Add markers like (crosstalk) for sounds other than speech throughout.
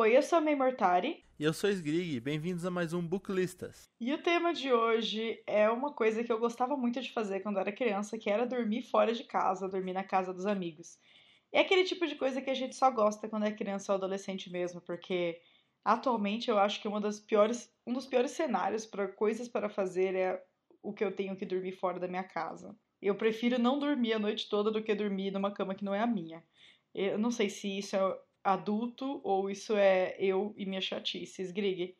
Oi, eu sou a May Mortari. E eu sou Sgrig, bem-vindos a mais um Booklistas. E o tema de hoje é uma coisa que eu gostava muito de fazer quando era criança, que era dormir fora de casa, dormir na casa dos amigos. É aquele tipo de coisa que a gente só gosta quando é criança ou adolescente mesmo, porque atualmente eu acho que uma das piores, um dos piores cenários para coisas para fazer é o que eu tenho que dormir fora da minha casa. Eu prefiro não dormir a noite toda do que dormir numa cama que não é a minha. Eu não sei se isso é adulto ou isso é eu e minha chatice. Grig,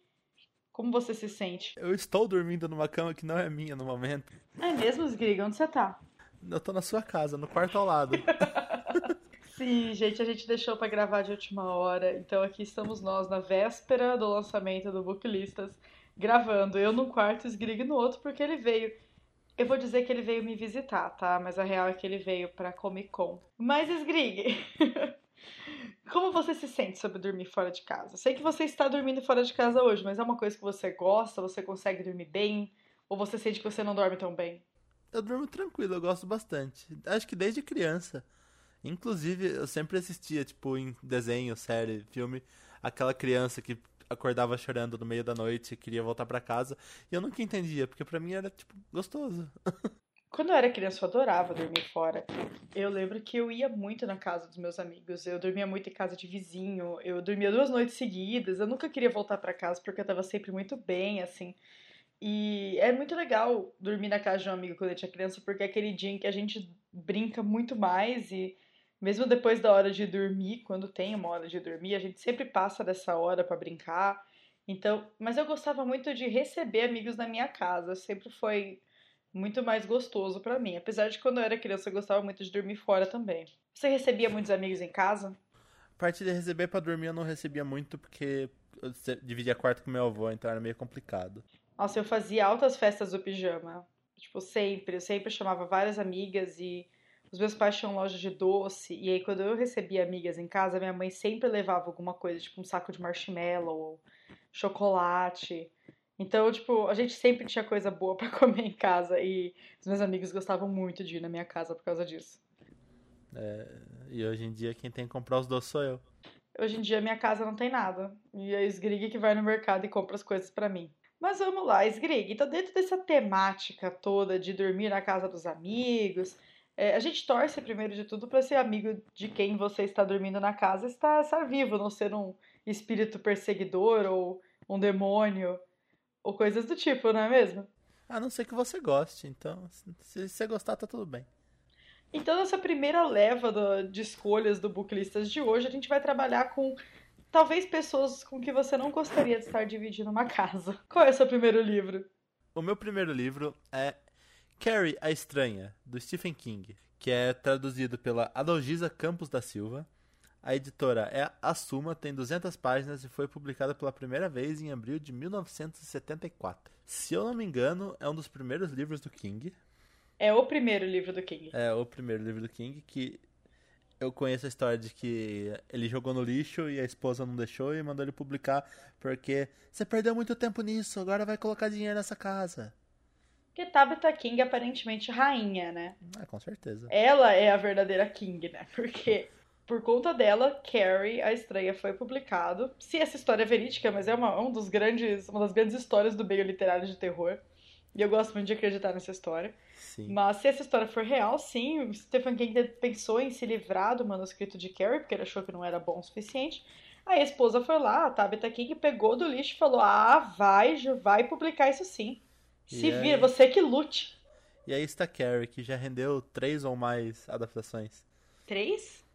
como você se sente? Eu estou dormindo numa cama que não é minha no momento. É mesmo, Grig? Onde você tá? Eu tô na sua casa, no quarto ao lado. (laughs) Sim, gente, a gente deixou para gravar de última hora, então aqui estamos nós na véspera do lançamento do Booklistas, gravando. Eu num quarto, Sgrig no outro, porque ele veio. Eu vou dizer que ele veio me visitar, tá? Mas a real é que ele veio pra Comic Con. Mas, Sgrig, (laughs) como você se sente sobre dormir fora de casa? Sei que você está dormindo fora de casa hoje, mas é uma coisa que você gosta? Você consegue dormir bem? Ou você sente que você não dorme tão bem? Eu durmo tranquilo, eu gosto bastante. Acho que desde criança. Inclusive, eu sempre assistia, tipo, em desenho, série, filme, aquela criança que acordava chorando no meio da noite e queria voltar para casa. E eu nunca entendia, porque para mim era, tipo, gostoso. (laughs) Quando eu era criança, eu adorava dormir fora. Eu lembro que eu ia muito na casa dos meus amigos. Eu dormia muito em casa de vizinho. Eu dormia duas noites seguidas. Eu nunca queria voltar para casa porque eu tava sempre muito bem, assim. E é muito legal dormir na casa de um amigo quando eu tinha criança, porque é aquele dia em que a gente brinca muito mais e mesmo depois da hora de dormir, quando tem uma hora de dormir, a gente sempre passa dessa hora para brincar. Então, mas eu gostava muito de receber amigos na minha casa, sempre foi muito mais gostoso para mim. Apesar de quando eu era criança eu gostava muito de dormir fora também. Você recebia muitos amigos em casa? A parte de receber para dormir eu não recebia muito porque eu dividia quarto com meu avô, então era meio complicado. Nossa, eu fazia altas festas do pijama. Tipo, sempre. Eu sempre chamava várias amigas e os meus pais tinham loja de doce, e aí quando eu recebia amigas em casa, minha mãe sempre levava alguma coisa, tipo um saco de marshmallow, chocolate. Então, tipo, a gente sempre tinha coisa boa para (laughs) comer em casa e os meus amigos gostavam muito de ir na minha casa por causa disso. É, e hoje em dia quem tem que comprar os doces sou eu. Hoje em dia minha casa não tem nada. E é Sgrig que vai no mercado e compra as coisas para mim. Mas vamos lá, Sgrig, então dentro dessa temática toda de dormir na casa dos amigos, é, a gente torce, primeiro de tudo, para ser amigo de quem você está dormindo na casa estar, estar vivo, não ser um espírito perseguidor ou um demônio ou coisas do tipo, não é mesmo? A não ser que você goste, então se você gostar, tá tudo bem. Então, nessa primeira leva do, de escolhas do Booklistas de hoje, a gente vai trabalhar com talvez pessoas com que você não gostaria de estar dividindo uma casa. (laughs) Qual é o seu primeiro livro? O meu primeiro livro é Carrie a Estranha, do Stephen King, que é traduzido pela Adalgisa Campos da Silva. A editora é a Suma, tem 200 páginas e foi publicada pela primeira vez em abril de 1974. Se eu não me engano, é um dos primeiros livros do King. É o primeiro livro do King. É o primeiro livro do King que eu conheço a história de que ele jogou no lixo e a esposa não deixou e mandou ele publicar porque você perdeu muito tempo nisso, agora vai colocar dinheiro nessa casa. Porque Tabitha King é aparentemente rainha, né? É, com certeza. Ela é a verdadeira King, né? Porque por conta dela, Carrie, a estreia, foi publicado. Se essa história é verídica, mas é uma, um dos grandes, uma das grandes histórias do meio literário de terror. E eu gosto muito de acreditar nessa história. Sim. Mas se essa história for real, sim, Stephen King pensou em se livrar do manuscrito de Carrie, porque ele achou que não era bom o suficiente. Aí a esposa foi lá, a Tabitha King pegou do lixo e falou: Ah, vai, vai publicar isso sim. Se e vira, aí... você que lute. E aí está Carrie, que já rendeu três ou mais adaptações. Três?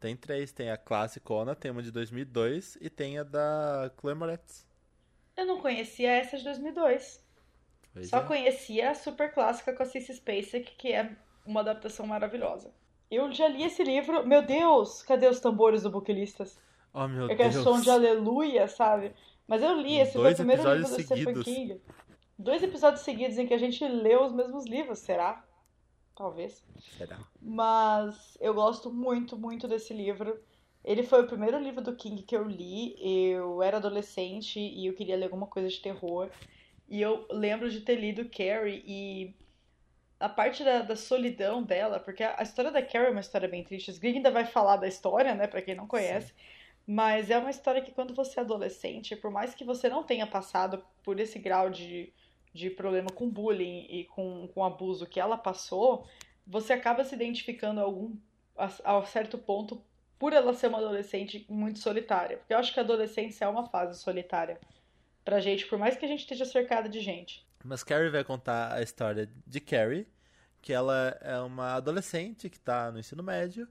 Tem três. Tem a classicona, tem uma de 2002 e tem a da Chloe Moretz. Eu não conhecia essa de 2002. Pois Só é. conhecia a super clássica com a Cissy Spacek, que é uma adaptação maravilhosa. Eu já li esse livro. Meu Deus, cadê os tambores do Buquilistas? Oh, meu é Deus. É som de aleluia, sabe? Mas eu li, esse Dois foi o primeiro livro do Stephen King. Dois episódios seguidos em que a gente leu os mesmos livros, será? Talvez. Será? Mas eu gosto muito, muito desse livro. Ele foi o primeiro livro do King que eu li. Eu era adolescente e eu queria ler alguma coisa de terror. E eu lembro de ter lido Carrie e a parte da, da solidão dela, porque a, a, história da Carrie é uma história bem triste. Os ainda vai falar da história, né, pra quem não conhece. Sim. Mas é uma história que quando você é adolescente, por mais que você não tenha passado por esse grau de, de problema com bullying e com, com abuso que ela passou, você acaba se identificando a algum a, a certo ponto por ela ser uma adolescente muito solitária. Porque eu acho que a adolescência é uma fase solitária pra gente, por mais que a gente esteja cercada de gente. Mas Carrie vai contar a história de Carrie, que ela é uma adolescente que tá no ensino médio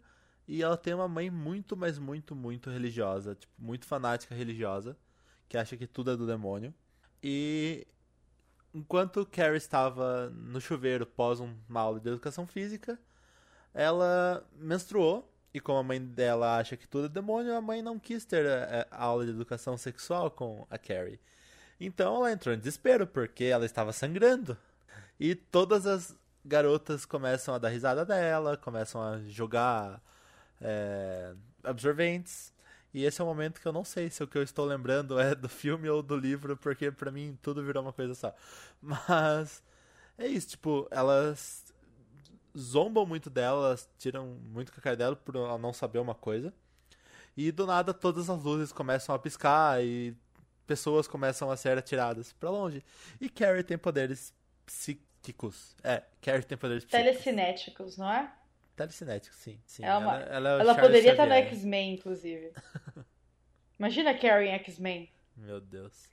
e ela tem uma mãe muito, mas muito, muito religiosa, tipo, muito fanática religiosa, que acha que tudo é do demônio. E enquanto Carrie estava no chuveiro pós uma aula de educação física, ela menstruou e como a mãe dela acha que tudo é demônio, a mãe não quis ter a, eh, a aula de educação sexual com a Carrie. Então ela entrou em desespero porque ela estava sangrando. E todas as garotas começam a dar risada dela, começam a jogar é, absorventes. E esse é o momento que eu não sei se o que eu estou lembrando é do filme ou do livro, porque para mim tudo virou uma coisa só. (laughs) Mas é isso, tipo, elas zombam muito dela, tiram muito com a cara dela por ela não saber uma coisa. E do nada todas as luzes começam a piscar e pessoas começam a ser atiradas para longe. E Carrie tem poderes psíquicos. É, Carrie tem poderes psíquicos. Telecinéticos, não é? Telecinéticos, sim. sim. É uma... Ela, ela, é ela poderia estar no X-Men, inclusive. (laughs) Imagina Carrie em X-Men. Meu Deus.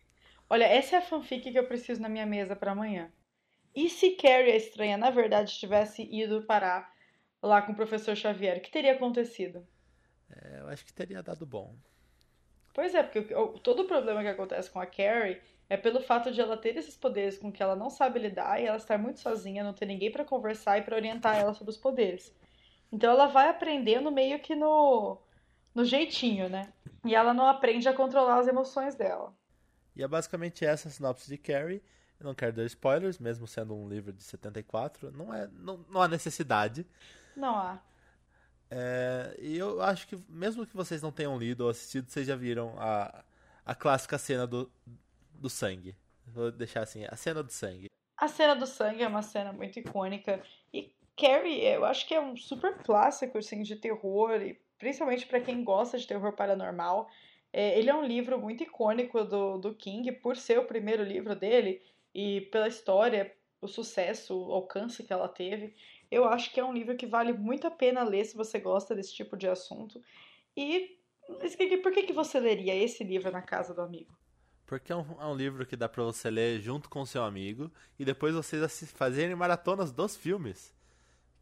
Olha, essa é a fanfic que eu preciso na minha mesa para amanhã. E se Carrie a estranha, na verdade, tivesse ido parar lá com o professor Xavier, o que teria acontecido? É, eu acho que teria dado bom. Pois é, porque todo o problema que acontece com a Carrie é pelo fato de ela ter esses poderes com que ela não sabe lidar e ela estar muito sozinha, não ter ninguém para conversar e para orientar ela sobre os poderes. Então ela vai aprendendo meio que no, no jeitinho, né? E ela não aprende a controlar as emoções dela. E é basicamente essa a sinopse de Carrie. Eu não quero dar spoilers, mesmo sendo um livro de 74. Não, é, não, não há necessidade. Não há. É, e eu acho que, mesmo que vocês não tenham lido ou assistido, vocês já viram a, a clássica cena do, do sangue. Vou deixar assim, a cena do sangue. A cena do sangue é uma cena muito icônica. E Carrie, eu acho que é um super clássico assim, de terror, e principalmente para quem gosta de terror paranormal. É, ele é um livro muito icônico do, do King, por ser o primeiro livro dele e pela história, o sucesso, o alcance que ela teve, eu acho que é um livro que vale muito a pena ler se você gosta desse tipo de assunto. E por que, que você leria esse livro na casa do amigo? Porque é um, é um livro que dá para você ler junto com seu amigo e depois vocês fazerem maratonas dos filmes.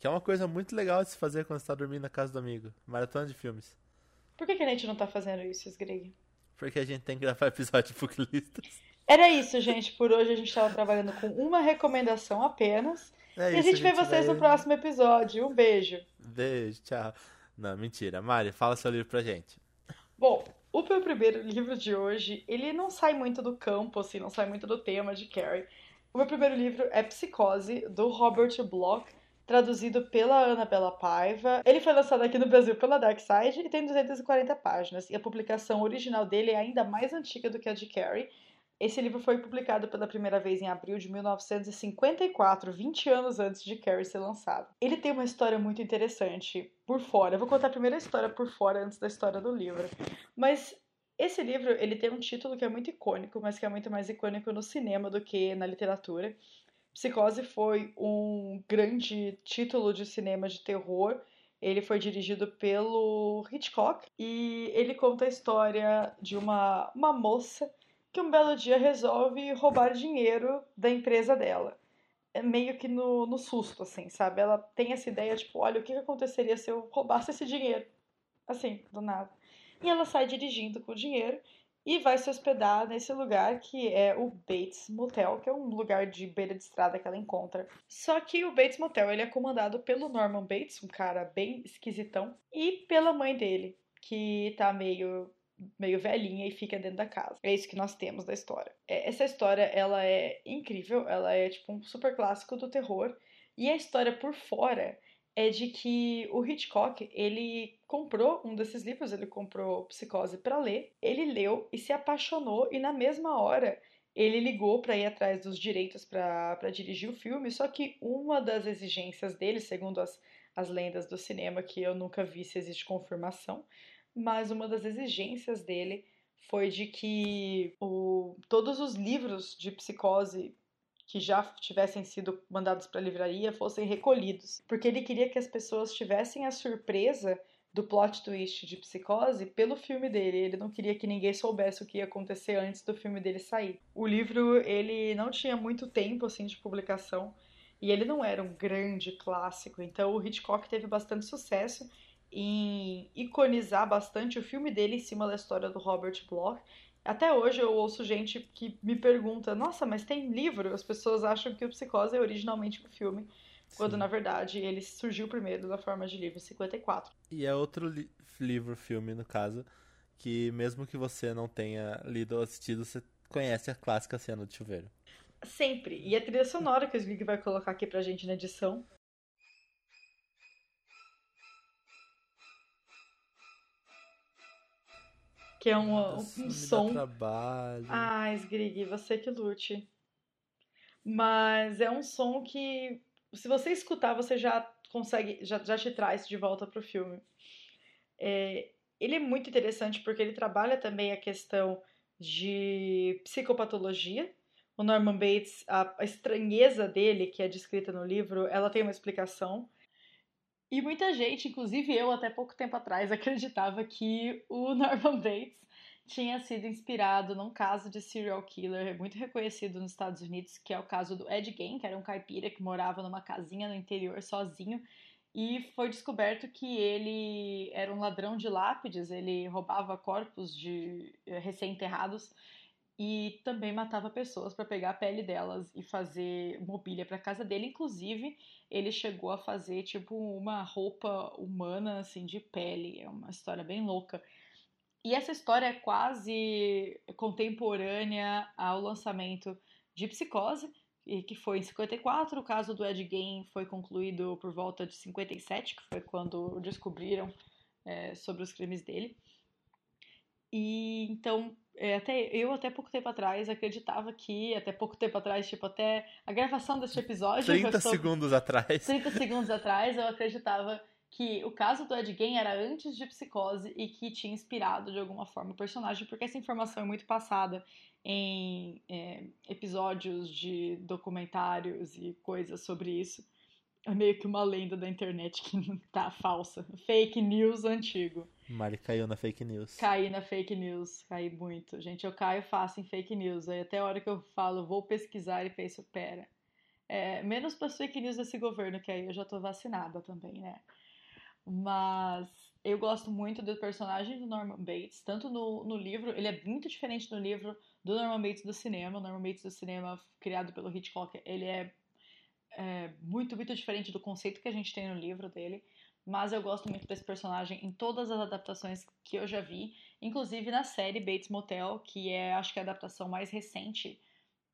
Que é uma coisa muito legal de se fazer quando está dormindo na casa do amigo. Maratona de filmes. Por que, que a gente não tá fazendo isso, Greg? Porque a gente tem que gravar (laughs) episódio de Booklistas. Era isso, gente. Por hoje a gente estava trabalhando com uma recomendação apenas. É e a gente, a gente vê vocês vai... no próximo episódio. Um beijo. Beijo, tchau. Não, mentira. Mari, fala seu livro pra gente. Bom, o meu primeiro livro de hoje, ele não sai muito do campo, assim, não sai muito do tema de Carrie. O meu primeiro livro é Psicose, do Robert Bloch, traduzido pela Ana Bela Paiva. Ele foi lançado aqui no Brasil pela Dark Side e tem 240 páginas. E a publicação original dele é ainda mais antiga do que a de Carrie esse livro foi publicado pela primeira vez em abril de 1954, 20 anos antes de Carrie ser lançado. Ele tem uma história muito interessante por fora. Eu vou contar a primeira história por fora antes da história do livro. Mas esse livro, ele tem um título que é muito icônico, mas que é muito mais icônico no cinema do que na literatura. Psicose foi um grande título de cinema de terror. Ele foi dirigido pelo Hitchcock e ele conta a história de uma, uma moça que um belo dia resolve roubar dinheiro da empresa dela. É meio que no, no susto, assim, sabe? Ela tem essa ideia, tipo, olha, o que aconteceria se eu roubasse esse dinheiro? Assim, do nada. E ela sai dirigindo com o dinheiro e vai se hospedar nesse lugar que é o Bates Motel, que é um lugar de beira de estrada que ela encontra. Só que o Bates Motel ele é comandado pelo Norman Bates, um cara bem esquisitão, e pela mãe dele, que tá meio meio velhinha e fica dentro da casa. É isso que nós temos da história. É, essa história, ela é incrível, ela é tipo um super clássico do terror. E a história por fora é de que o Hitchcock, ele comprou um desses livros, ele comprou Psicose para ler, ele leu e se apaixonou e na mesma hora ele ligou para ir atrás dos direitos para dirigir o filme, só que uma das exigências dele, segundo as, as lendas do cinema, que eu nunca vi se existe confirmação, mas uma das exigências dele foi de que o, todos os livros de psicose que já tivessem sido mandados para a livraria fossem recolhidos, porque ele queria que as pessoas tivessem a surpresa do plot twist de Psicose pelo filme dele. Ele não queria que ninguém soubesse o que ia acontecer antes do filme dele sair. O livro, ele não tinha muito tempo assim de publicação e ele não era um grande clássico, então o Hitchcock teve bastante sucesso em iconizar bastante o filme dele em cima da história do Robert Bloch. Até hoje eu ouço gente que me pergunta: "Nossa, mas tem livro?" As pessoas acham que o Psicose é originalmente um filme. Quando, na verdade, ele surgiu primeiro na forma de livro 54. E é outro li livro, filme, no caso, que mesmo que você não tenha lido ou assistido, você conhece a clássica cena do chuveiro. Sempre. E a trilha sonora que o Slig vai colocar aqui pra gente na edição. Que é um, um, um som. Trabalho. Ah, Sgrig, você que lute. Mas é um som que se você escutar, você já consegue, já, já te traz de volta para o filme. É, ele é muito interessante porque ele trabalha também a questão de psicopatologia. O Norman Bates, a, a estranheza dele, que é descrita no livro, ela tem uma explicação. E muita gente, inclusive eu até pouco tempo atrás, (laughs) acreditava que o Norman Bates tinha sido inspirado num caso de serial killer muito reconhecido nos Estados Unidos, que é o caso do Ed Gein, que era um caipira que morava numa casinha no interior sozinho e foi descoberto que ele era um ladrão de lápides, ele roubava corpos de eh, recém-enterrados e também matava pessoas para pegar a pele delas e fazer mobília para casa dele. Inclusive, ele chegou a fazer tipo uma roupa humana assim de pele. É uma história bem louca. E essa história é quase contemporânea ao lançamento de Psicose, que foi em 54. O caso do Ed Gein foi concluído por volta de 57, que foi quando descobriram é, sobre os crimes dele. E então, é, até eu até pouco tempo atrás acreditava que, até pouco tempo atrás, tipo, até a gravação deste episódio. 30 estou, segundos atrás. 30 segundos atrás, eu acreditava que o caso do Ed Gein era antes de Psicose e que tinha inspirado de alguma forma o personagem, porque essa informação é muito passada em é, episódios de documentários e coisas sobre isso. É meio que uma lenda da internet que (laughs) tá falsa. Fake news antigo. Mari caiu na fake news. Caí na fake news, caí muito. Gente, eu caio fácil em fake news. Aí até a hora que eu falo, vou pesquisar e penso, pera. É, menos para fake news desse governo, que aí eu já tô vacinada também, né? Mas eu gosto muito do personagem do Norman Bates, tanto no, no livro, ele é muito diferente no livro do Norman Bates do cinema. O Norman Bates do cinema, criado pelo Hitchcock, ele é, é muito, muito diferente do conceito que a gente tem no livro dele. Mas eu gosto muito desse personagem em todas as adaptações que eu já vi, inclusive na série Bates Motel, que é acho que a adaptação mais recente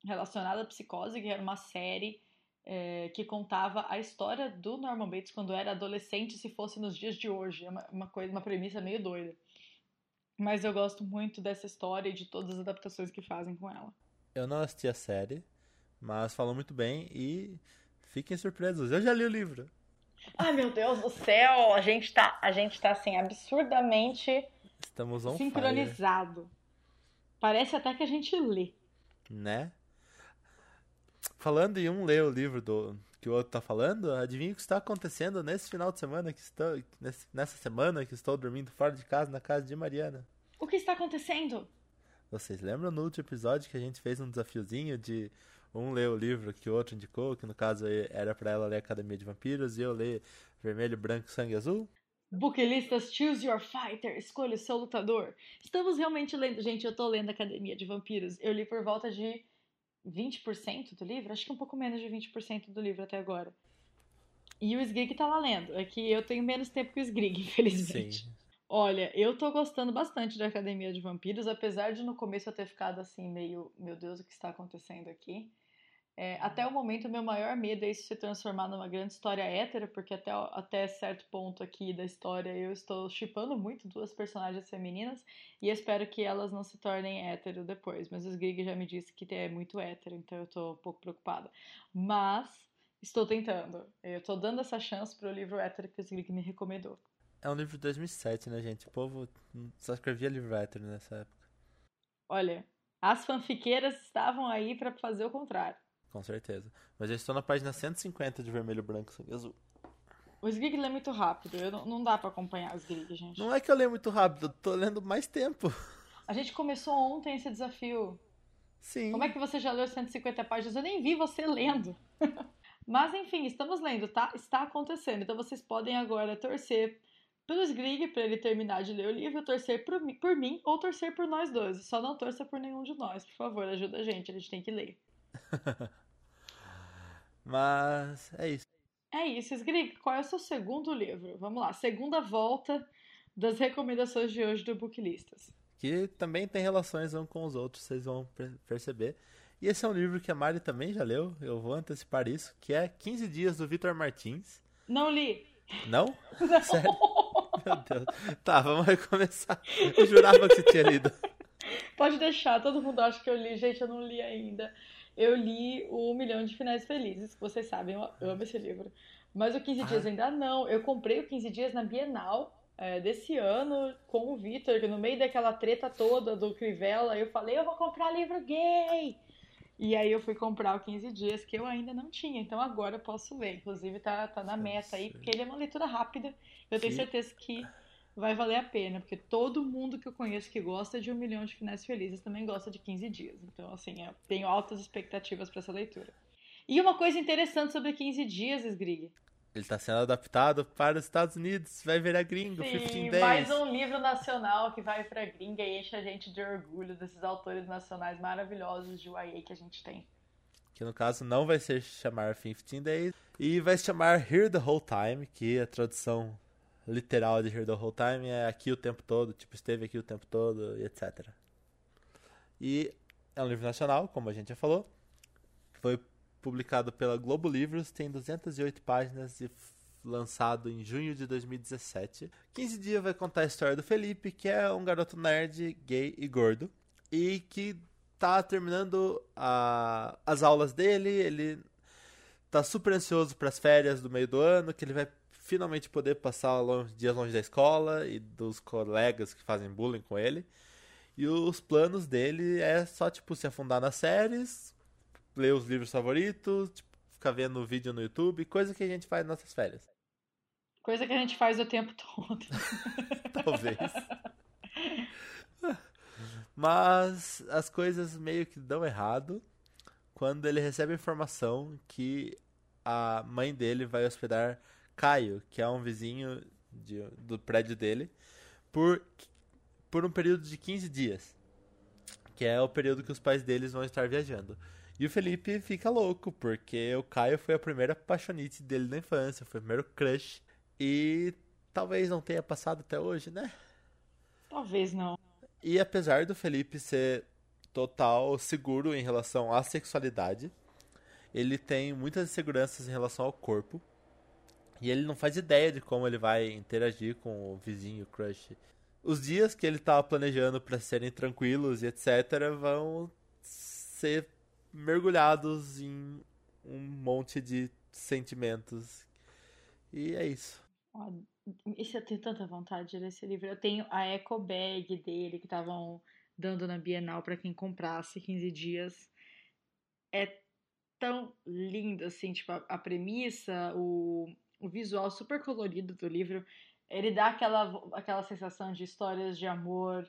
relacionada à psicose, que era uma série é, que contava a história do Norman Bates quando era adolescente, se fosse nos dias de hoje. É uma, uma, coisa, uma premissa meio doida. Mas eu gosto muito dessa história e de todas as adaptações que fazem com ela. Eu não assisti a série, mas falou muito bem e fiquem surpresos. Eu já li o livro. Ai, meu Deus do céu! A gente tá, a gente tá assim, absurdamente Estamos on sincronizado. Fire. Parece até que a gente lê. Né? Falando em um ler o livro do que o outro tá falando, adivinha o que está acontecendo nesse final de semana que estou nessa semana que estou dormindo fora de casa na casa de Mariana. O que está acontecendo? Vocês lembram no último episódio que a gente fez um desafiozinho de um ler o livro que o outro indicou, que no caso era para ela ler Academia de Vampiros e eu ler Vermelho, Branco, Sangue Azul? Bookilistas, choose your fighter, escolha o seu lutador. Estamos realmente lendo, gente, eu tô lendo Academia de Vampiros. Eu li por volta de 20% do livro, acho que um pouco menos de 20% do livro até agora. E o Sgrig tá lá lendo. É que eu tenho menos tempo que o Sgrig, (laughs) infelizmente. Sim. Olha, eu tô gostando bastante da Academia de Vampiros, apesar de no começo eu ter ficado assim, meio, meu Deus, o que está acontecendo aqui? É, até o momento, o meu maior medo é isso se transformar numa grande história hétera, porque até, até certo ponto aqui da história eu estou chipando muito duas personagens femininas e espero que elas não se tornem hétero depois. Mas o Sgrig já me disse que é muito hétero, então eu estou um pouco preocupada. Mas estou tentando. Eu estou dando essa chance para o livro hétero que o Sgrig me recomendou. É um livro de 2007, né, gente? O povo só escrevia livro hétero nessa época. Olha, as fanfiqueiras estavam aí para fazer o contrário. Com certeza. Mas eu estou na página 150 de vermelho, branco, sangue azul. O Sgrig lê muito rápido, eu não, não dá para acompanhar o Sgrig, gente. Não é que eu leio muito rápido, eu tô lendo mais tempo. A gente começou ontem esse desafio. Sim. Como é que você já leu 150 páginas? Eu nem vi você lendo. (laughs) Mas enfim, estamos lendo, tá? Está acontecendo. Então vocês podem agora torcer pelo Sgrig para ele terminar de ler o livro, torcer por por mim ou torcer por nós dois. Só não torça por nenhum de nós, por favor, ajuda a gente, a gente tem que ler. (laughs) Mas é isso. É isso, Sgrig, qual é o seu segundo livro? Vamos lá, segunda volta das recomendações de hoje do Booklistas. Que também tem relações uns com os outros, vocês vão perceber. E esse é um livro que a Mari também já leu, eu vou antecipar isso, que é 15 Dias do Vitor Martins. Não li. Não? (laughs) Não. Sério? Meu Deus. Tá, vamos recomeçar. Eu jurava que você tinha lido. Pode deixar, todo mundo acha que eu li. Gente, eu não li ainda. Eu li o Milhão de Finais Felizes, que vocês sabem, eu amo esse livro. Mas o 15 ah. Dias ainda não. Eu comprei o 15 Dias na Bienal é, desse ano com o Vitor, que no meio daquela treta toda do Crivella, eu falei, eu vou comprar livro gay! E aí eu fui comprar o 15 dias que eu ainda não tinha, então agora eu posso ler. Inclusive tá, tá na meta aí, porque ele é uma leitura rápida. Eu tenho certeza que vai valer a pena, porque todo mundo que eu conheço que gosta de um milhão de finais felizes também gosta de 15 dias. Então, assim, eu tenho altas expectativas para essa leitura. E uma coisa interessante sobre 15 dias, Sgrig. Ele está sendo adaptado para os Estados Unidos, vai virar gringo, Sim, 15 Days. mais um livro nacional que vai para gringa e enche a gente de orgulho desses autores nacionais maravilhosos de YA que a gente tem. Que no caso não vai ser chamar 15 Days, e vai se chamar Here the Whole Time, que a tradução literal de Here the Whole Time é aqui o tempo todo, tipo, esteve aqui o tempo todo, e etc. E é um livro nacional, como a gente já falou. Foi publicado pela Globo Livros, tem 208 páginas e lançado em junho de 2017. 15 dias vai contar a história do Felipe, que é um garoto nerd, gay e gordo, e que tá terminando a, as aulas dele, ele tá super ansioso para as férias do meio do ano, que ele vai finalmente poder passar longe, dias longe da escola e dos colegas que fazem bullying com ele. E os planos dele é só, tipo, se afundar nas séries, ler os livros favoritos, tipo, ficar vendo vídeo no YouTube, coisa que a gente faz nas nossas férias. Coisa que a gente faz o tempo todo. (laughs) Talvez. Mas as coisas meio que dão errado quando ele recebe a informação que a mãe dele vai hospedar Caio, que é um vizinho de, do prédio dele, por, por um período de 15 dias. Que é o período que os pais deles vão estar viajando. E o Felipe fica louco, porque o Caio foi a primeira paixonite dele na infância, foi o primeiro crush. E talvez não tenha passado até hoje, né? Talvez não. E apesar do Felipe ser total seguro em relação à sexualidade, ele tem muitas inseguranças em relação ao corpo. E ele não faz ideia de como ele vai interagir com o vizinho, o crush. Os dias que ele estava planejando para serem tranquilos e etc. vão ser mergulhados em um monte de sentimentos. E é isso. Isso eu tenho tanta vontade de ler esse livro. Eu tenho a eco bag dele que estavam dando na Bienal para quem comprasse 15 dias. É tão lindo assim, tipo a premissa, o o visual super colorido do livro. Ele dá aquela, aquela sensação de histórias de amor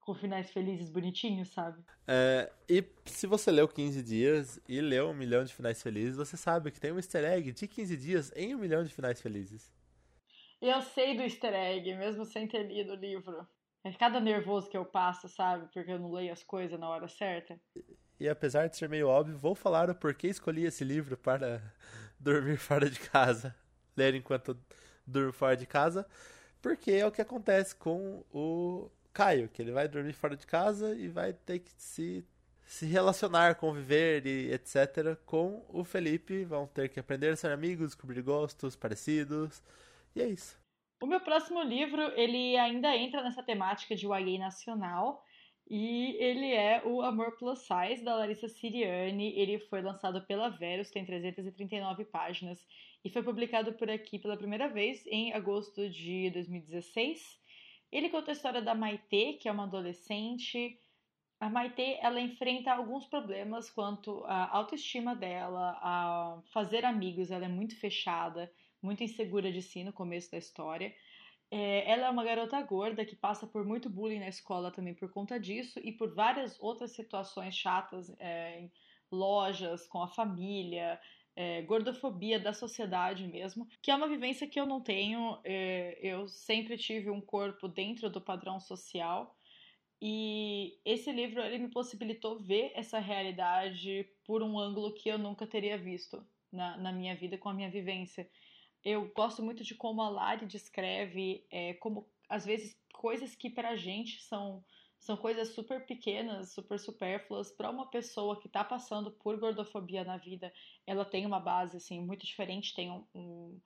com finais felizes bonitinhos, sabe? É, e se você leu 15 dias e leu um milhão de finais felizes, você sabe que tem um easter egg de 15 dias em um milhão de finais felizes. Eu sei do easter egg, mesmo sem ter lido o livro. É cada nervoso que eu passo, sabe? Porque eu não leio as coisas na hora certa. E apesar de ser meio óbvio, vou falar o porquê escolhi esse livro para (laughs) dormir fora de casa ler enquanto durmo fora de casa, porque é o que acontece com o Caio, que ele vai dormir fora de casa e vai ter que se, se relacionar, conviver e etc. com o Felipe. Vão ter que aprender a ser amigos, descobrir gostos parecidos. E é isso. O meu próximo livro, ele ainda entra nessa temática de YA nacional. E ele é o Amor Plus Size da Larissa Siriani. Ele foi lançado pela Verus, tem 339 páginas e foi publicado por aqui pela primeira vez em agosto de 2016. Ele conta a história da Maite, que é uma adolescente. A Maite, ela enfrenta alguns problemas quanto à autoestima dela, a fazer amigos. Ela é muito fechada, muito insegura de si no começo da história. É, ela é uma garota gorda que passa por muito bullying na escola também por conta disso e por várias outras situações chatas é, em lojas, com a família, é, gordofobia da sociedade mesmo, que é uma vivência que eu não tenho. É, eu sempre tive um corpo dentro do padrão social e esse livro ele me possibilitou ver essa realidade por um ângulo que eu nunca teria visto na, na minha vida com a minha vivência. Eu gosto muito de como a Lari descreve é, como, às vezes, coisas que pra gente são, são coisas super pequenas, super supérfluas, para uma pessoa que tá passando por gordofobia na vida, ela tem uma base, assim, muito diferente, tem um, um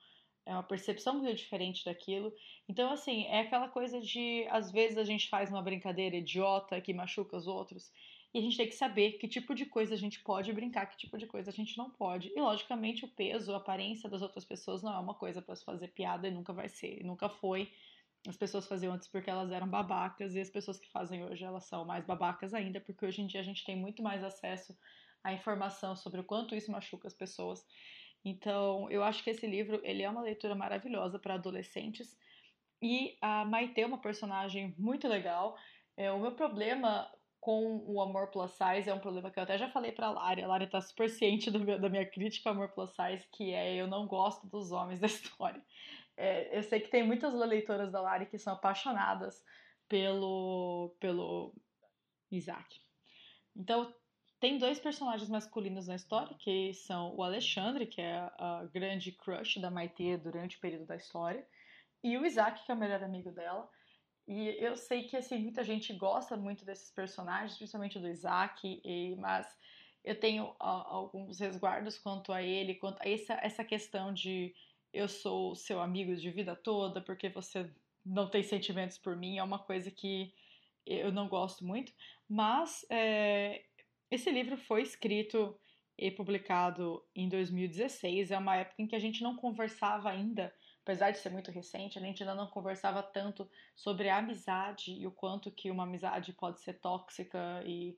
é uma percepção muito diferente daquilo. Então, assim, é aquela coisa de, às vezes, a gente faz uma brincadeira idiota que machuca os outros. E a gente tem que saber que tipo de coisa a gente pode brincar, que tipo de coisa a gente não pode. E logicamente o peso, a aparência das outras pessoas não é uma coisa para se fazer piada e nunca vai ser, nunca foi. As pessoas faziam antes porque elas eram babacas e as pessoas que fazem hoje elas são mais babacas ainda, porque hoje em dia a gente tem muito mais acesso à informação sobre o quanto isso machuca as pessoas. Então, eu acho que esse livro, ele é uma leitura maravilhosa para adolescentes. E a Maite é uma personagem muito legal. É, o meu problema com o amor plus size é um problema que eu até já falei pra Lari. A Lari tá super ciente meu, da minha crítica ao amor plus size, que é eu não gosto dos homens da (laughs) história. É, eu sei que tem muitas leitoras da Lari que são apaixonadas pelo, pelo Isaac. Então, tem dois personagens masculinos na história, que são o Alexandre, que é a grande crush da Maite durante o período da história, e o Isaac, que é o melhor amigo dela. E eu sei que assim muita gente gosta muito desses personagens, principalmente do Isaac, e, mas eu tenho alguns resguardos quanto a ele, quanto a essa, essa questão de eu sou seu amigo de vida toda porque você não tem sentimentos por mim, é uma coisa que eu não gosto muito. Mas é, esse livro foi escrito e publicado em 2016, é uma época em que a gente não conversava ainda apesar de ser muito recente, a gente ainda não conversava tanto sobre a amizade e o quanto que uma amizade pode ser tóxica e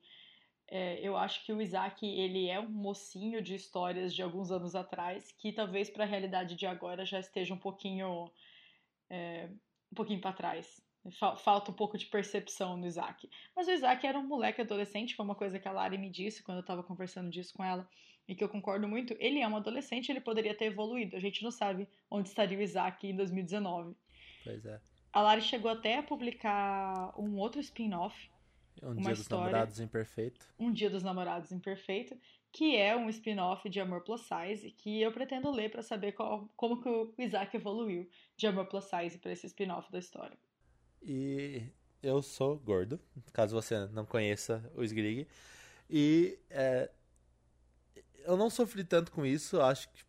é, eu acho que o Isaac ele é um mocinho de histórias de alguns anos atrás que talvez para a realidade de agora já esteja um pouquinho é, um pouquinho para trás. Falta um pouco de percepção no Isaac. Mas o Isaac era um moleque adolescente foi uma coisa que a Lari me disse quando eu estava conversando disso com ela e que eu concordo muito, ele é um adolescente, ele poderia ter evoluído. A gente não sabe onde estaria o Isaac em 2019. Pois é. A Lari chegou até a publicar um outro spin-off. Um Dia história, dos Namorados Imperfeito. Um Dia dos Namorados Imperfeito, que é um spin-off de Amor Plus Size, que eu pretendo ler para saber qual, como que o Isaac evoluiu de Amor Plus Size para esse spin-off da história. E eu sou gordo, caso você não conheça o Sgrig. E é, eu não sofri tanto com isso, acho que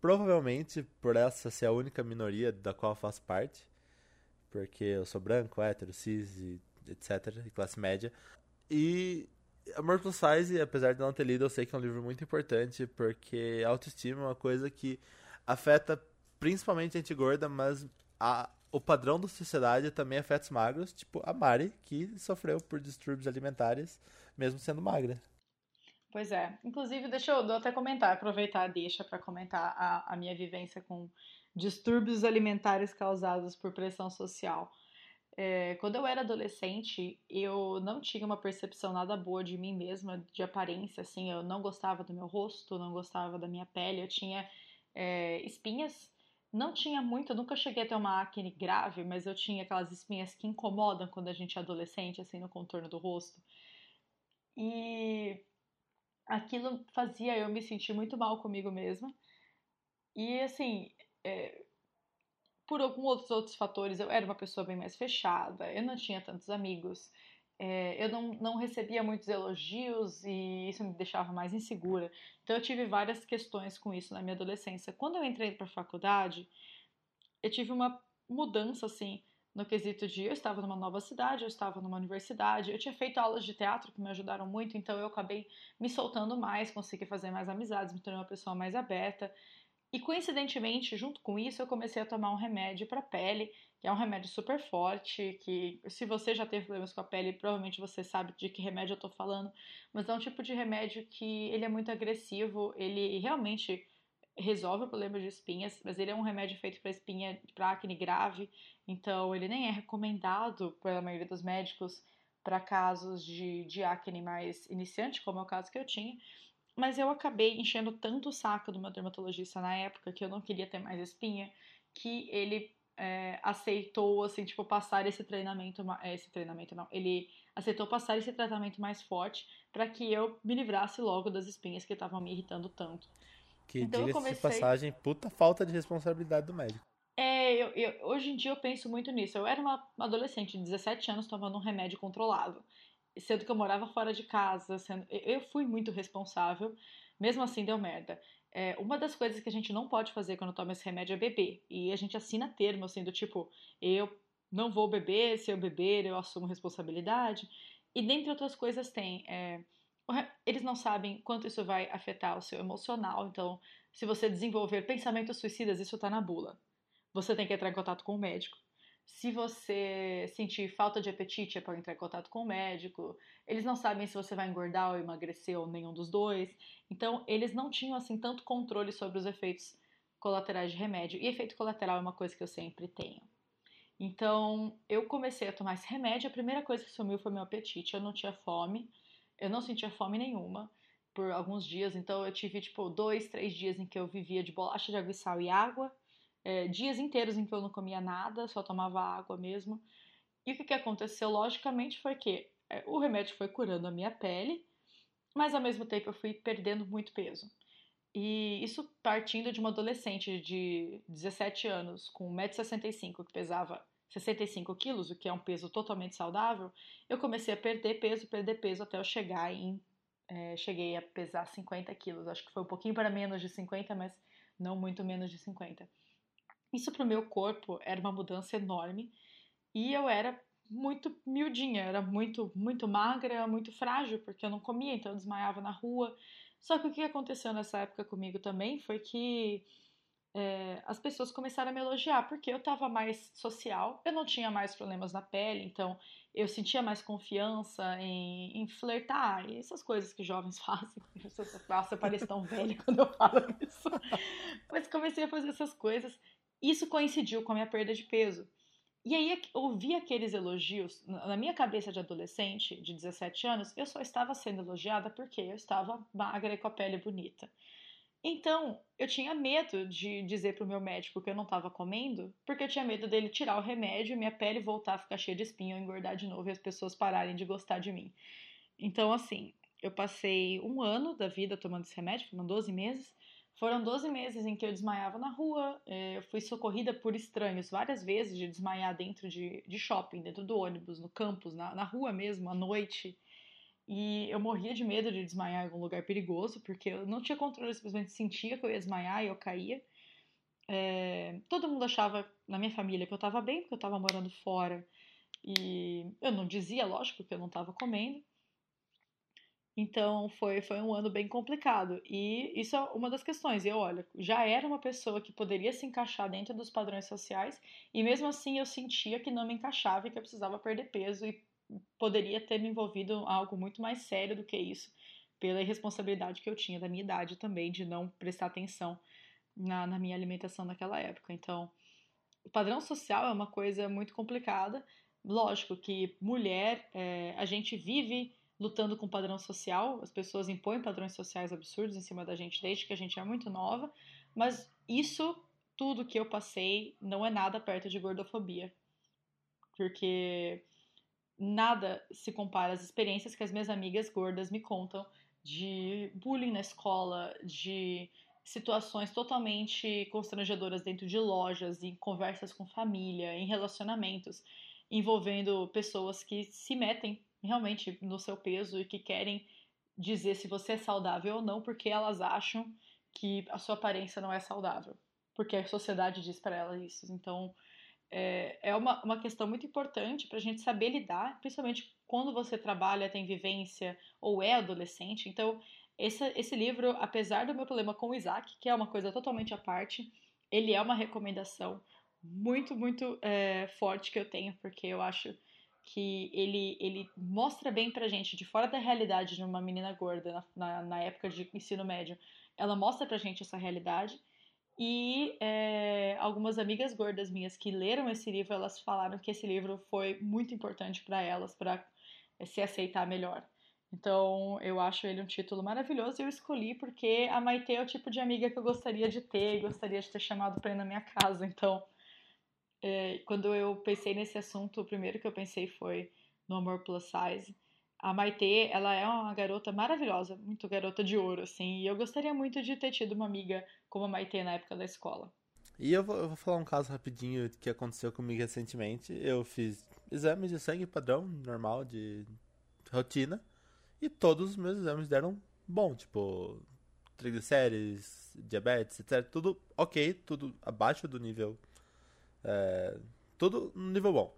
provavelmente por essa ser a única minoria da qual eu faço parte, porque eu sou branco, hétero, cis, e etc, e classe média. E Amor Plus Size, apesar de não ter lido, eu sei que é um livro muito importante, porque autoestima é uma coisa que afeta principalmente a gente gorda, mas a, o padrão da sociedade também afeta os magros, tipo a Mari, que sofreu por distúrbios alimentares, mesmo sendo magra. Pois é. Inclusive, deixa eu, até comentar, aproveitar deixa para comentar a, a minha vivência com distúrbios alimentares causados por pressão social. É, quando eu era adolescente, eu não tinha uma percepção nada boa de mim mesma, de aparência, assim, eu não gostava do meu rosto, não gostava da minha pele, eu tinha é, espinhas, não tinha muito, eu nunca cheguei a ter uma acne grave, mas eu tinha aquelas espinhas que incomodam quando a gente é adolescente, assim, no contorno do rosto. E aquilo fazia eu me sentir muito mal comigo mesma. E assim, é, por alguns outros, fatores, eu era uma pessoa bem mais fechada, eu não tinha tantos amigos, é, eu não, não recebia muitos elogios e isso me deixava mais insegura. Então eu tive várias questões com isso na minha adolescência. Quando eu entrei para a faculdade, eu tive uma mudança assim no quesito de eu estava numa nova cidade, eu estava numa universidade, eu tinha feito aulas de teatro que me ajudaram muito, então eu acabei me soltando mais, consegui fazer mais amizades, me tornei uma pessoa mais aberta. E coincidentemente, junto com isso, eu comecei a tomar um remédio para pele, que é um remédio super forte, que se você já teve problemas com a pele, provavelmente você sabe de que remédio eu tô falando, mas é um tipo de remédio que ele é muito agressivo, ele realmente resolve o problema de espinhas, mas ele é um remédio feito para espinha, para acne grave, então ele nem é recomendado pela maioria dos médicos para casos de, de acne mais iniciante, como é o caso que eu tinha. Mas eu acabei enchendo tanto o saco do meu dermatologista na época que eu não queria ter mais espinha, que ele é, aceitou, assim, tipo, passar esse treinamento, esse treinamento não, ele aceitou passar esse tratamento mais forte para que eu me livrasse logo das espinhas que estavam me irritando tanto. Que então, diga-se comecei... de passagem, puta falta de responsabilidade do médico. É, eu, eu, hoje em dia eu penso muito nisso. Eu era uma adolescente de 17 anos tomando um remédio controlado, sendo que eu morava fora de casa, sendo... eu fui muito responsável, mesmo assim deu merda. É, uma das coisas que a gente não pode fazer quando toma esse remédio é beber. E a gente assina termo, assim, do tipo, eu não vou beber, se eu beber eu assumo responsabilidade. E dentre outras coisas tem... É, eles não sabem quanto isso vai afetar o seu emocional. Então, se você desenvolver pensamentos suicidas, isso está na bula. Você tem que entrar em contato com o médico. Se você sentir falta de apetite, é para entrar em contato com o médico. Eles não sabem se você vai engordar ou emagrecer ou nenhum dos dois. Então, eles não tinham assim tanto controle sobre os efeitos colaterais de remédio. E efeito colateral é uma coisa que eu sempre tenho. Então, eu comecei a tomar esse remédio. A primeira coisa que sumiu foi meu apetite. Eu não tinha fome. Eu não sentia fome nenhuma por alguns dias, então eu tive tipo dois, três dias em que eu vivia de bolacha de água e sal e água, é, dias inteiros em que eu não comia nada, só tomava água mesmo. E o que, que aconteceu, logicamente, foi que é, o remédio foi curando a minha pele, mas ao mesmo tempo eu fui perdendo muito peso. E isso partindo de uma adolescente de 17 anos, com 1,65m, que pesava 65 quilos, o que é um peso totalmente saudável, eu comecei a perder peso, perder peso até eu chegar em. É, cheguei a pesar 50 quilos. Acho que foi um pouquinho para menos de 50, mas não muito menos de 50. Isso para o meu corpo era uma mudança enorme e eu era muito miudinha, era muito, muito magra, muito frágil, porque eu não comia, então eu desmaiava na rua. Só que o que aconteceu nessa época comigo também foi que é, as pessoas começaram a me elogiar, porque eu estava mais social, eu não tinha mais problemas na pele, então eu sentia mais confiança em, em flertar e essas coisas que jovens (laughs) fazem. Nossa, eu pareço tão velha quando eu falo isso. Mas comecei a fazer essas coisas. Isso coincidiu com a minha perda de peso. E aí, ouvir aqueles elogios, na minha cabeça de adolescente, de 17 anos, eu só estava sendo elogiada porque eu estava magra e com a pele bonita. Então, eu tinha medo de dizer pro meu médico que eu não estava comendo, porque eu tinha medo dele tirar o remédio e minha pele voltar a ficar cheia de espinho engordar de novo e as pessoas pararem de gostar de mim. Então, assim, eu passei um ano da vida tomando esse remédio, foram 12 meses. Foram 12 meses em que eu desmaiava na rua, é, eu fui socorrida por estranhos várias vezes de desmaiar dentro de, de shopping, dentro do ônibus, no campus, na, na rua mesmo, à noite. E eu morria de medo de desmaiar em algum lugar perigoso, porque eu não tinha controle, eu simplesmente sentia que eu ia desmaiar e eu caía. É, todo mundo achava na minha família que eu estava bem, porque eu estava morando fora. E eu não dizia, lógico, que eu não estava comendo. Então foi, foi um ano bem complicado. E isso é uma das questões. Eu, olha, já era uma pessoa que poderia se encaixar dentro dos padrões sociais, e mesmo assim eu sentia que não me encaixava e que eu precisava perder peso e poderia ter me envolvido em algo muito mais sério do que isso, pela irresponsabilidade que eu tinha da minha idade também, de não prestar atenção na, na minha alimentação naquela época. Então, o padrão social é uma coisa muito complicada. Lógico que mulher, é, a gente vive lutando com padrão social, as pessoas impõem padrões sociais absurdos em cima da gente desde que a gente é muito nova, mas isso, tudo que eu passei, não é nada perto de gordofobia. Porque nada se compara às experiências que as minhas amigas gordas me contam de bullying na escola, de situações totalmente constrangedoras dentro de lojas, em conversas com família, em relacionamentos, envolvendo pessoas que se metem realmente no seu peso e que querem dizer se você é saudável ou não, porque elas acham que a sua aparência não é saudável, porque a sociedade diz para elas isso. Então, é, é uma, uma questão muito importante para a gente saber lidar, principalmente quando você trabalha, tem vivência ou é adolescente. Então, esse, esse livro, apesar do meu problema com o Isaac, que é uma coisa totalmente à parte, ele é uma recomendação muito, muito é, forte que eu tenho, porque eu acho que ele, ele mostra bem pra gente, de fora da realidade de uma menina gorda na, na, na época de ensino médio, ela mostra pra gente essa realidade. E é, algumas amigas gordas minhas que leram esse livro, elas falaram que esse livro foi muito importante para elas, para é, se aceitar melhor. Então, eu acho ele um título maravilhoso e eu escolhi porque a Maite é o tipo de amiga que eu gostaria de ter e gostaria de ter chamado para ir na minha casa. Então, é, quando eu pensei nesse assunto, o primeiro que eu pensei foi no Amor Plus Size. A Maite, ela é uma garota maravilhosa, muito garota de ouro, assim, e eu gostaria muito de ter tido uma amiga como a Maite na época da escola. E eu vou, eu vou falar um caso rapidinho que aconteceu comigo recentemente. Eu fiz exames de sangue padrão, normal, de rotina, e todos os meus exames deram bom, tipo, triglicérides, diabetes, etc. Tudo ok, tudo abaixo do nível é, tudo no nível bom.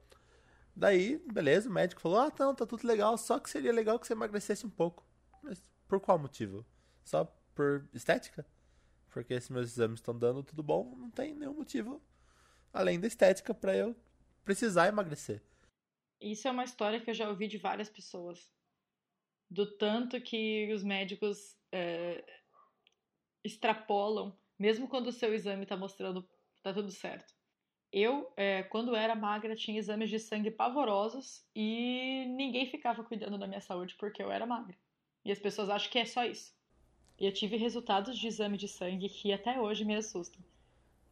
Daí, beleza, o médico falou: Ah, não, tá tudo legal, só que seria legal que você emagrecesse um pouco. Mas por qual motivo? Só por estética? Porque se meus exames estão dando tudo bom, não tem nenhum motivo além da estética para eu precisar emagrecer. Isso é uma história que eu já ouvi de várias pessoas. Do tanto que os médicos é, extrapolam, mesmo quando o seu exame tá mostrando tá tudo certo. Eu, é, quando era magra, tinha exames de sangue pavorosos e ninguém ficava cuidando da minha saúde porque eu era magra. E as pessoas acham que é só isso. E eu tive resultados de exame de sangue que até hoje me assustam.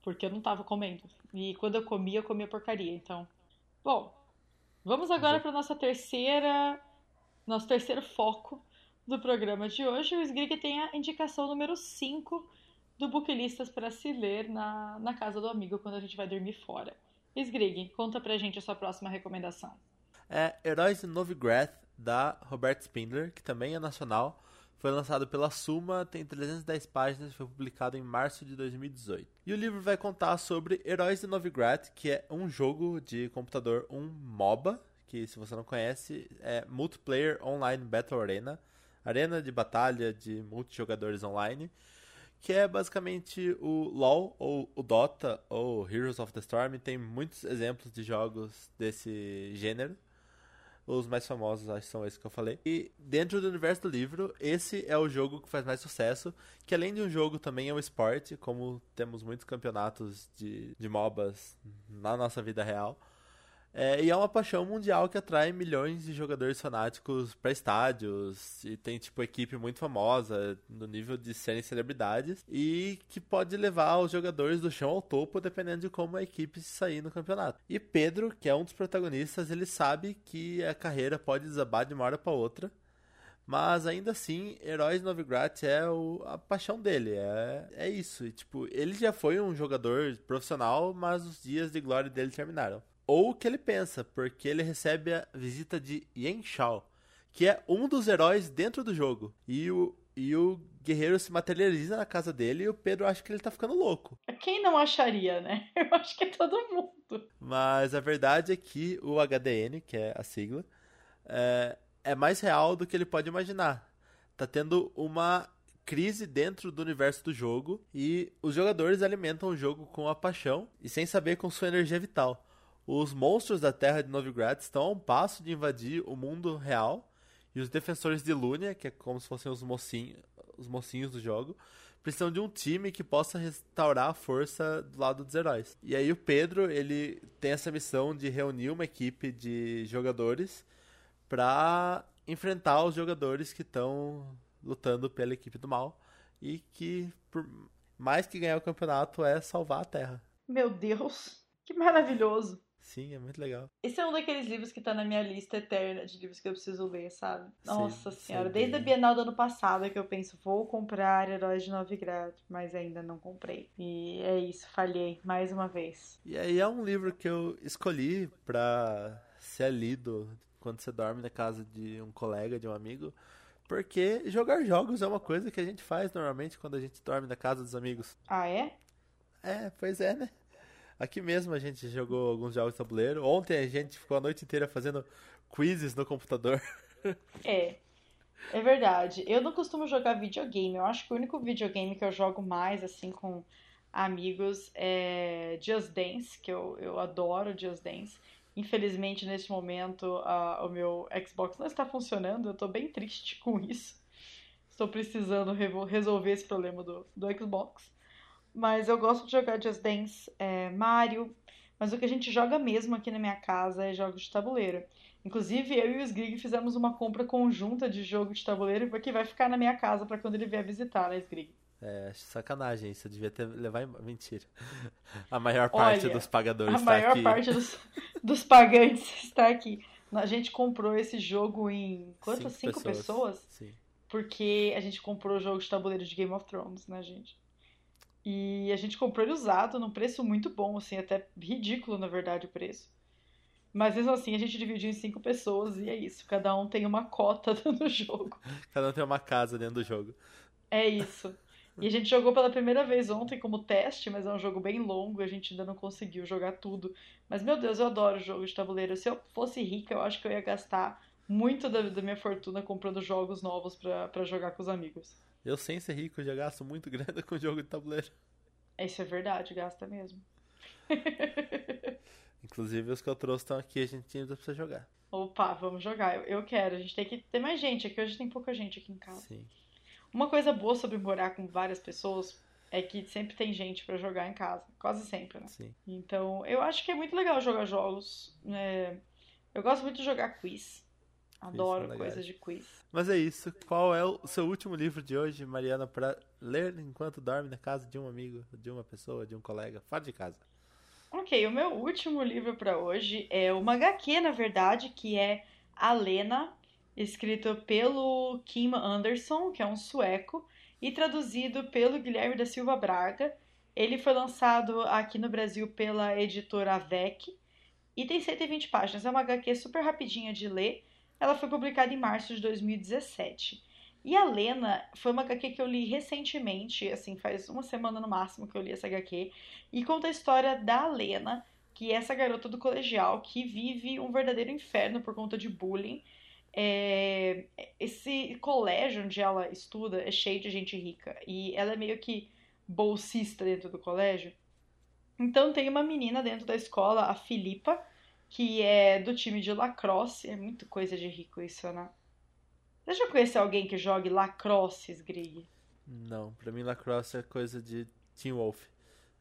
Porque eu não estava comendo. E quando eu comia, eu comia porcaria. Então, bom, vamos agora para nossa terceira, nosso terceiro foco do programa de hoje. O Sgrig tem a indicação número 5 do Booklistas para se ler na, na casa do amigo quando a gente vai dormir fora. Sgrig, conta pra gente a sua próxima recomendação. É Heróis de Novigrad, da Robert Spindler, que também é nacional. Foi lançado pela Suma, tem 310 páginas e foi publicado em março de 2018. E o livro vai contar sobre Heróis de Novigrad, que é um jogo de computador, um MOBA, que se você não conhece, é Multiplayer Online Battle Arena, arena de batalha de multijogadores online, que é basicamente o LoL ou o Dota ou Heroes of the Storm. Tem muitos exemplos de jogos desse gênero. Os mais famosos, acho que são esses que eu falei. E dentro do universo do livro, esse é o jogo que faz mais sucesso. Que além de um jogo, também é um esporte, como temos muitos campeonatos de, de MOBAs na nossa vida real. É, e é uma paixão mundial que atrai milhões de jogadores fanáticos para estádios. E tem, tipo, equipe muito famosa, no nível de serem celebridades. E que pode levar os jogadores do chão ao topo, dependendo de como a equipe sair no campeonato. E Pedro, que é um dos protagonistas, ele sabe que a carreira pode desabar de uma hora para outra. Mas ainda assim, Heróis Novigrad é o, a paixão dele. É, é isso. E, tipo, ele já foi um jogador profissional, mas os dias de glória dele terminaram ou o que ele pensa, porque ele recebe a visita de Yen Shao, que é um dos heróis dentro do jogo. E o, e o guerreiro se materializa na casa dele e o Pedro acha que ele tá ficando louco. Quem não acharia, né? (laughs) Eu acho que é todo mundo. Mas a verdade é que o HDN, que é a sigla, é, é mais real do que ele pode imaginar. Tá tendo uma crise dentro do universo do jogo e os jogadores alimentam o jogo com a paixão e sem saber com sua energia vital. Os monstros da Terra de Novigrad estão a um passo de invadir o mundo real e os defensores de Lunia, que é como se fossem os mocinhos, os mocinhos do jogo, precisam de um time que possa restaurar a força do lado dos heróis. E aí o Pedro, ele tem essa missão de reunir uma equipe de jogadores para enfrentar os jogadores que estão lutando pela equipe do mal e que por mais que ganhar o campeonato é salvar a Terra. Meu Deus, que maravilhoso. Sim, é muito legal. Esse é um daqueles livros que tá na minha lista eterna de livros que eu preciso ler, sabe? Nossa sim, senhora, sim, desde a Bienal do ano passado que eu penso, vou comprar Heróis de Novigrad, mas ainda não comprei. E é isso, falhei mais uma vez. E aí é um livro que eu escolhi pra ser lido quando você dorme na casa de um colega, de um amigo. Porque jogar jogos é uma coisa que a gente faz normalmente quando a gente dorme na casa dos amigos. Ah, é? É, pois é, né? Aqui mesmo a gente jogou alguns jogos de tabuleiro. Ontem a gente ficou a noite inteira fazendo quizzes no computador. (laughs) É. É verdade. Eu não costumo jogar videogame. Eu acho que o único videogame que eu jogo mais, assim, com amigos é Just Dance, que eu, eu adoro Just Dance. Infelizmente, neste momento, uh, o meu Xbox não está funcionando. Eu estou bem triste (laughs) com isso. Estou precisando resolver esse problema do, do Xbox. Mas eu gosto de jogar Just Dance, é, Mario. Mas o que a gente joga mesmo aqui na minha casa é jogos de tabuleiro. Inclusive, eu e o Sgrig fizemos uma compra conjunta de jogo de tabuleiro que vai ficar na minha casa para quando ele vier visitar, né, Sgrig? É, sacanagem isso. Eu devia ter levar em... Mentira. A maior parte Olha, dos pagadores está aqui. A maior parte dos, (laughs) dos pagantes está aqui. A gente comprou esse jogo em quantas? Cinco, Cinco pessoas? pessoas? Sim. Porque a gente comprou o jogo de tabuleiro de Game of Thrones, né, gente? E a gente comprou ele usado num preço muito bom, assim, até ridículo, na verdade, o preço. Mas mesmo assim, a gente dividiu em cinco pessoas e é isso. Cada um tem uma cota (laughs) no jogo. Cada um tem uma casa dentro do jogo. É isso. E a gente jogou pela primeira vez ontem como teste, mas é um jogo bem longo, a gente ainda não conseguiu jogar tudo. Mas, meu Deus, eu adoro jogo de tabuleiro. Se eu fosse rica, eu acho que eu ia gastar muito da, da minha fortuna comprando jogos novos para jogar com os amigos. Eu, sem ser rico, já gasto muito grana com jogo de tabuleiro. Isso é verdade, gasta mesmo. (laughs) Inclusive, os que eu trouxe estão aqui, a gente ainda precisa jogar. Opa, vamos jogar. Eu, eu quero. A gente tem que ter mais gente aqui. Hoje tem pouca gente aqui em casa. Sim. Uma coisa boa sobre morar com várias pessoas é que sempre tem gente para jogar em casa. Quase sempre, né? Sim. Então, eu acho que é muito legal jogar jogos. É... Eu gosto muito de jogar quiz. Adoro coisas de quiz. Mas é isso. Qual é o seu último livro de hoje, Mariana, para ler enquanto dorme na casa de um amigo, de uma pessoa, de um colega, fora de casa? Ok, o meu último livro para hoje é uma HQ, na verdade, que é A Lena, escrito pelo Kim Anderson, que é um sueco, e traduzido pelo Guilherme da Silva Braga. Ele foi lançado aqui no Brasil pela editora Avec e tem 120 páginas. É uma HQ super rapidinha de ler ela foi publicada em março de 2017. E a Lena foi uma HQ que eu li recentemente, assim, faz uma semana no máximo que eu li essa HQ, e conta a história da Lena, que é essa garota do colegial que vive um verdadeiro inferno por conta de bullying. É... Esse colégio onde ela estuda é cheio de gente rica e ela é meio que bolsista dentro do colégio. Então tem uma menina dentro da escola, a Filipa, que é do time de lacrosse. É muito coisa de rico isso, né? Deixa eu conhecer alguém que jogue lacrosse, Grig. Não, pra mim lacrosse é coisa de Team Wolf.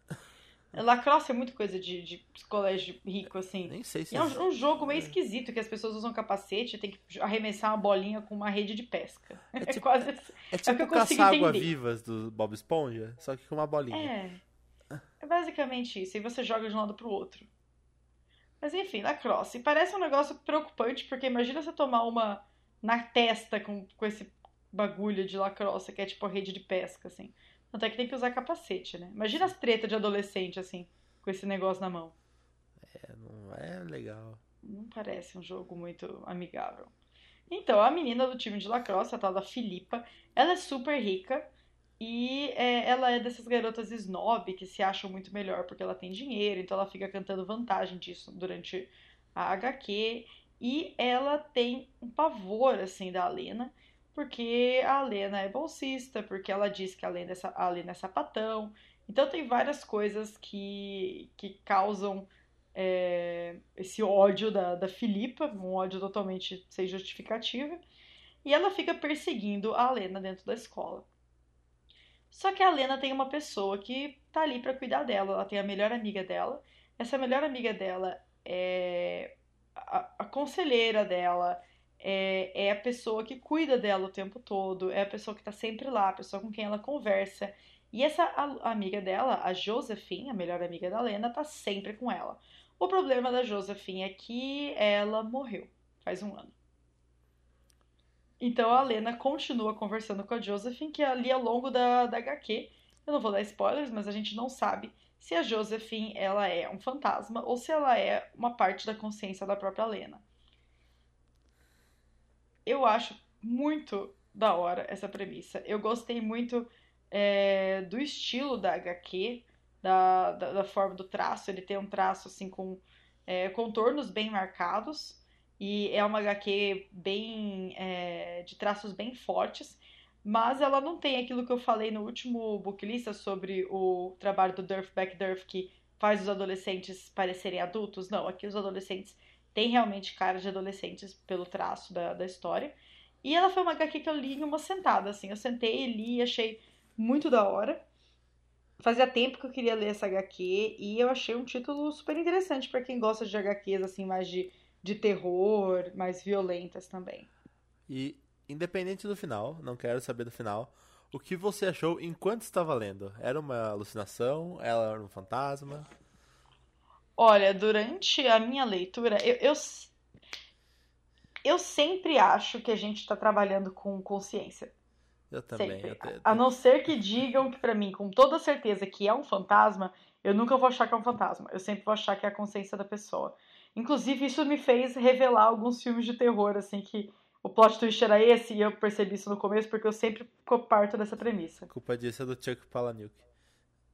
(laughs) Lacrosse é muito coisa de, de colégio rico, assim. Nem sei se é um, um, jogo meio esquisito, que as pessoas usam capacete e tem que arremessar uma bolinha com uma rede de pesca. É, (laughs) é tipo, quase É, é tipo é caça-água-vivas do Bob Esponja, só que com uma bolinha. É. É basicamente isso. E você joga de um lado pro outro. Mas enfim, lacrosse. Parece um negócio preocupante, porque imagina você tomar uma na testa com, com esse bagulho de lacrosse, que é tipo a rede de pesca, assim. Tanto é que tem que usar capacete, né? Imagina as tretas de adolescente, assim, com esse negócio na mão. É, não é legal. Não parece um jogo muito amigável. Então, a menina do time de lacrosse, a tal da Filipa, ela é super rica e é, ela é dessas garotas snob que se acham muito melhor porque ela tem dinheiro, então ela fica cantando vantagem disso durante a HQ. E ela tem um pavor, assim, da Alena, porque a Alena é bolsista, porque ela diz que a Alena é, a Alena é sapatão. Então tem várias coisas que, que causam é, esse ódio da, da Filipa, um ódio totalmente sem justificativa. E ela fica perseguindo a Alena dentro da escola. Só que a Lena tem uma pessoa que tá ali para cuidar dela. Ela tem a melhor amiga dela. Essa melhor amiga dela é a, a conselheira dela, é, é, a pessoa que cuida dela o tempo todo, é a pessoa que tá sempre lá, a pessoa com quem ela conversa. E essa amiga dela, a Josephine, a melhor amiga da Lena, tá sempre com ela. O problema da Josephine é que ela morreu faz um ano. Então a Lena continua conversando com a Josephine, que é ali ao longo da, da HQ. Eu não vou dar spoilers, mas a gente não sabe se a Josephine ela é um fantasma ou se ela é uma parte da consciência da própria Lena. Eu acho muito da hora essa premissa. Eu gostei muito é, do estilo da HQ. da, da, da forma do traço. Ele tem um traço assim com é, contornos bem marcados e é uma HQ bem é, de traços bem fortes, mas ela não tem aquilo que eu falei no último booklista sobre o trabalho do Durf Back Durf que faz os adolescentes parecerem adultos. Não, aqui os adolescentes têm realmente cara de adolescentes pelo traço da, da história. E ela foi uma HQ que eu li em uma sentada, assim. Eu sentei, li e achei muito da hora. Fazia tempo que eu queria ler essa HQ e eu achei um título super interessante para quem gosta de HQs assim mais de, de terror, mais violentas também. E independente do final, não quero saber do final, o que você achou enquanto estava lendo? Era uma alucinação? Ela era um fantasma? Olha, durante a minha leitura, eu, eu, eu sempre acho que a gente está trabalhando com consciência. Eu também. Eu te... A não ser que digam que para mim, com toda certeza, que é um fantasma, eu nunca vou achar que é um fantasma. Eu sempre vou achar que é a consciência da pessoa. Inclusive, isso me fez revelar alguns filmes de terror, assim, que o plot twist era esse, e eu percebi isso no começo, porque eu sempre parto dessa premissa. A culpa disso é do Chuck Palahniuk.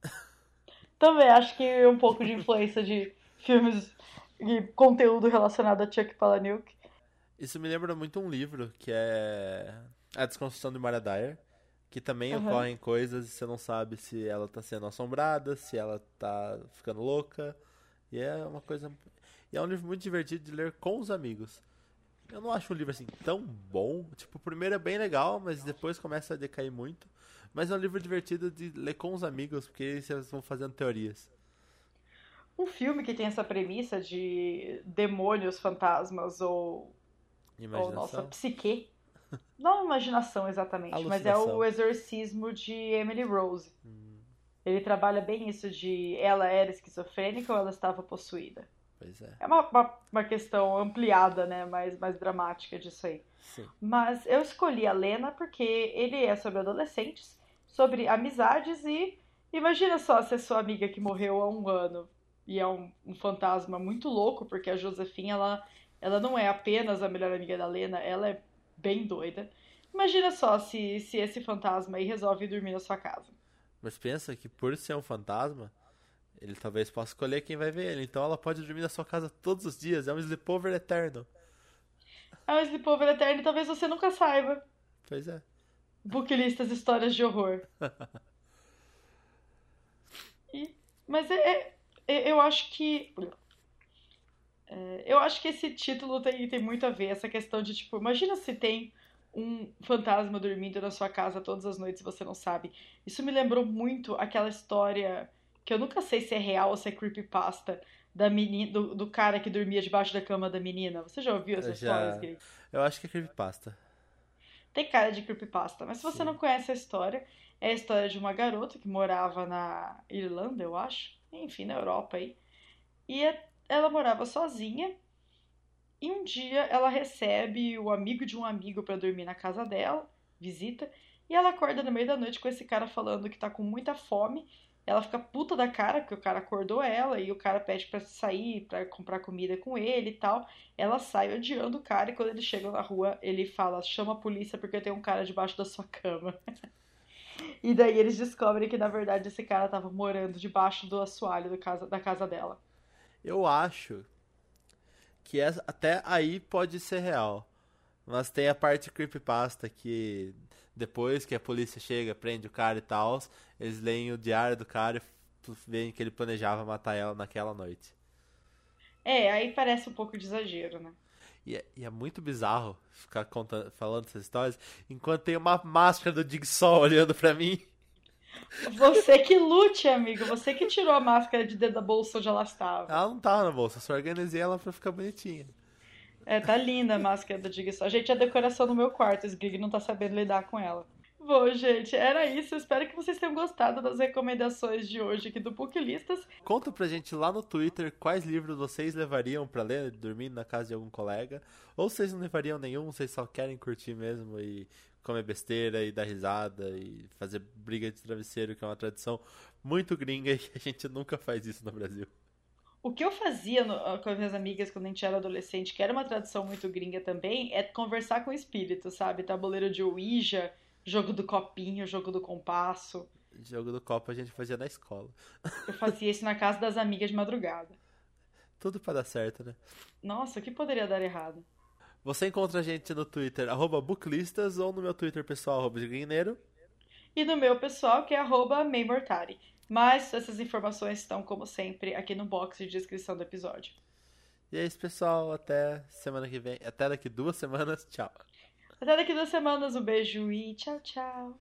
(laughs) Também acho que é um pouco de influência de filmes e conteúdo relacionado a Chuck Palahniuk. Isso me lembra muito um livro que é a desconstrução de Mara Dyer, que também uhum. ocorrem coisas e você não sabe se ela tá sendo assombrada, se ela tá ficando louca. E é uma coisa. E é um livro muito divertido de ler com os amigos. Eu não acho um livro assim tão bom. Tipo, o primeiro é bem legal, mas depois começa a decair muito. Mas é um livro divertido de ler com os amigos, porque vocês vão fazendo teorias. Um filme que tem essa premissa de demônios, fantasmas ou, ou nossa psique (laughs) não imaginação exatamente, mas é o exorcismo de Emily Rose. Hum. Ele trabalha bem isso de ela era esquizofrênica ou ela estava possuída. Pois é. É uma, uma, uma, questão ampliada, né? Mais, mais dramática disso aí. Sim. Mas eu escolhi a Lena porque ele é sobre adolescentes, sobre amizades e imagina só se a sua amiga que morreu há um ano e é um, um fantasma muito louco, porque a Josefina ela, ela não é apenas a melhor amiga da Lena, ela é bem doida. Imagina só se, se esse fantasma aí resolve dormir na sua casa. Mas pensa que por ser um fantasma, ele talvez possa escolher quem vai ver ele. Então ela pode dormir na sua casa todos os dias. É um sleepover eterno. É um sleepover eterno e talvez você nunca saiba. Pois é. Booklistas histórias de horror. (laughs) e, mas é, é, é, eu acho que é, eu acho que esse título tem, tem muito a ver, essa questão de, tipo, imagina se tem um fantasma dormindo na sua casa todas as noites e você não sabe. Isso me lembrou muito aquela história que eu nunca sei se é real ou se é creepypasta da menina, do, do cara que dormia debaixo da cama da menina. Você já ouviu essa história, Gui? Eu acho que é creepypasta. Tem cara de creepypasta, mas se você Sim. não conhece a história, é a história de uma garota que morava na Irlanda, eu acho, enfim, na Europa aí. E é ela morava sozinha e um dia ela recebe o amigo de um amigo para dormir na casa dela, visita, e ela acorda no meio da noite com esse cara falando que tá com muita fome. Ela fica puta da cara porque o cara acordou ela e o cara pede para sair, para comprar comida com ele e tal. Ela sai odiando o cara e quando eles chegam na rua, ele fala: "Chama a polícia porque tem um cara debaixo da sua cama". (laughs) e daí eles descobrem que na verdade esse cara tava morando debaixo do assoalho da casa, da casa dela. Eu acho que essa, até aí pode ser real. Mas tem a parte creepypasta que depois que a polícia chega, prende o cara e tal, eles leem o diário do cara e veem que ele planejava matar ela naquela noite. É, aí parece um pouco de exagero, né? E é, e é muito bizarro ficar contando, falando essas histórias enquanto tem uma máscara do Jigsaw (laughs) olhando pra mim. Você que lute, amigo. Você que tirou a máscara de dentro da bolsa onde ela estava. Ela não tava na bolsa, só organizei ela pra ficar bonitinha. É, tá linda a máscara da Dig A gente, a decoração no meu quarto, o Gig não tá sabendo lidar com ela. Bom, gente, era isso. Espero que vocês tenham gostado das recomendações de hoje aqui do Booklistas. Conta pra gente lá no Twitter quais livros vocês levariam pra ler dormindo na casa de algum colega. Ou vocês não levariam nenhum, vocês só querem curtir mesmo e comer besteira e dar risada e fazer briga de travesseiro, que é uma tradição muito gringa (laughs) e a gente nunca faz isso no Brasil. O que eu fazia no, ah, com as minhas amigas quando a gente era adolescente, que era uma tradição muito gringa também, é conversar com o espírito, sabe? Tabuleiro de Ouija, jogo do copinho, jogo do compasso. Jogo do copo a gente fazia na escola. Eu fazia isso na casa das amigas de madrugada. Tudo pra dar certo, né? Nossa, o que poderia dar errado? Você encontra a gente no Twitter, arroba booklistas, ou no meu Twitter pessoal, arroba Guineiro. E no meu pessoal, que é arroba Maymortari. Mas essas informações estão, como sempre, aqui no box de descrição do episódio. E é isso, pessoal. Até semana que vem. Até daqui duas semanas. Tchau. Até daqui duas semanas. Um beijo e tchau, tchau.